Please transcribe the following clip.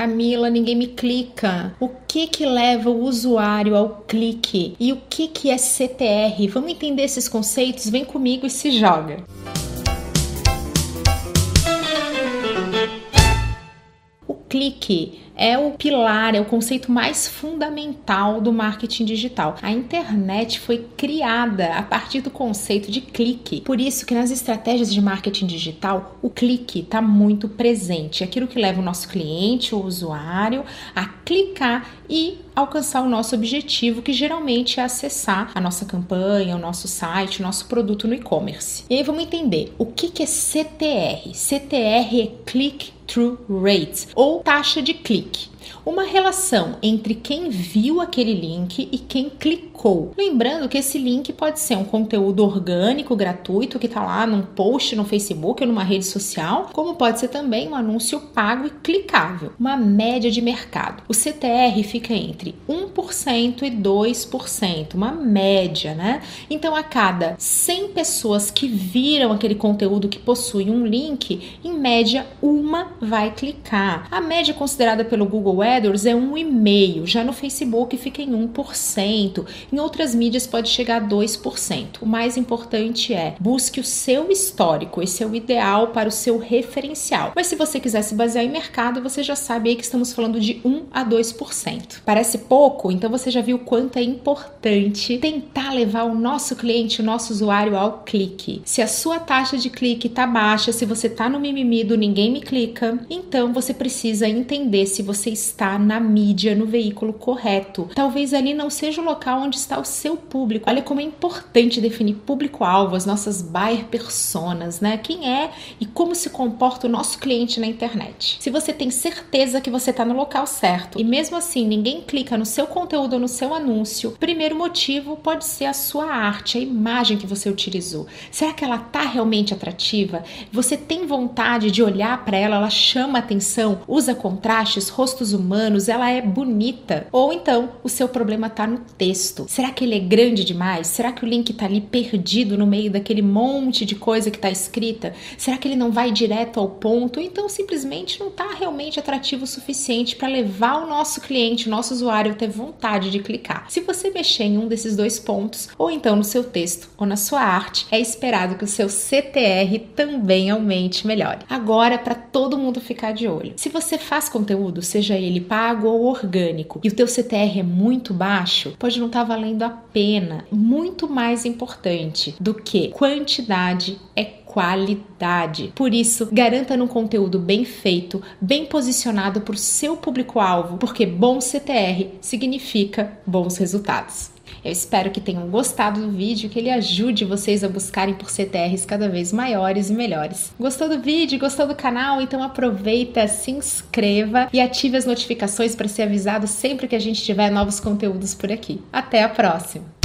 Camila, ninguém me clica. O que que leva o usuário ao clique? E o que que é CTR? Vamos entender esses conceitos? Vem comigo e se joga. O clique é o pilar, é o conceito mais fundamental do marketing digital. A internet foi criada a partir do conceito de clique. Por isso que nas estratégias de marketing digital, o clique está muito presente. Aquilo que leva o nosso cliente, o usuário, a clicar e alcançar o nosso objetivo, que geralmente é acessar a nossa campanha, o nosso site, o nosso produto no e-commerce. E aí vamos entender o que, que é CTR. CTR é Click Through Rate ou taxa de clique clique uma relação entre quem viu aquele link e quem clicou. Lembrando que esse link pode ser um conteúdo orgânico, gratuito, que está lá num post no Facebook ou numa rede social, como pode ser também um anúncio pago e clicável. Uma média de mercado. O CTR fica entre 1% e 2%, uma média, né? Então, a cada 100 pessoas que viram aquele conteúdo que possui um link, em média, uma vai clicar. A média considerada pelo Google AdWords é 1,5%, já no Facebook fica em 1%, em outras mídias pode chegar a 2%. O mais importante é busque o seu histórico, esse é o ideal para o seu referencial. Mas se você quiser se basear em mercado, você já sabe aí que estamos falando de 1 a 2%. Parece pouco, então você já viu quanto é importante tentar levar o nosso cliente, o nosso usuário ao clique. Se a sua taxa de clique está baixa, se você está no mimimi do ninguém me clica, então você precisa entender se você está na mídia, no veículo correto. Talvez ali não seja o local onde está o seu público. Olha como é importante definir público-alvo, as nossas buyer personas, né? Quem é e como se comporta o nosso cliente na internet. Se você tem certeza que você está no local certo e mesmo assim ninguém clica no seu conteúdo ou no seu anúncio, primeiro motivo pode ser a sua arte, a imagem que você utilizou. Será que ela está realmente atrativa? Você tem vontade de olhar para ela, ela chama atenção, usa contrastes, rostos humanos ela é bonita. Ou então, o seu problema está no texto. Será que ele é grande demais? Será que o link está ali perdido no meio daquele monte de coisa que está escrita? Será que ele não vai direto ao ponto? Então, simplesmente não está realmente atrativo o suficiente para levar o nosso cliente, o nosso usuário a ter vontade de clicar. Se você mexer em um desses dois pontos, ou então no seu texto ou na sua arte, é esperado que o seu CTR também aumente melhore. Agora, para todo mundo ficar de olho. Se você faz conteúdo, seja ele pago ou orgânico e o teu CTR é muito baixo, pode não estar tá valendo a pena. Muito mais importante do que quantidade é qualidade. Por isso, garanta um conteúdo bem feito, bem posicionado para o seu público-alvo, porque bom CTR significa bons resultados. Eu espero que tenham gostado do vídeo, que ele ajude vocês a buscarem por CTRs cada vez maiores e melhores. Gostou do vídeo? Gostou do canal? Então aproveita, se inscreva e ative as notificações para ser avisado sempre que a gente tiver novos conteúdos por aqui. Até a próxima!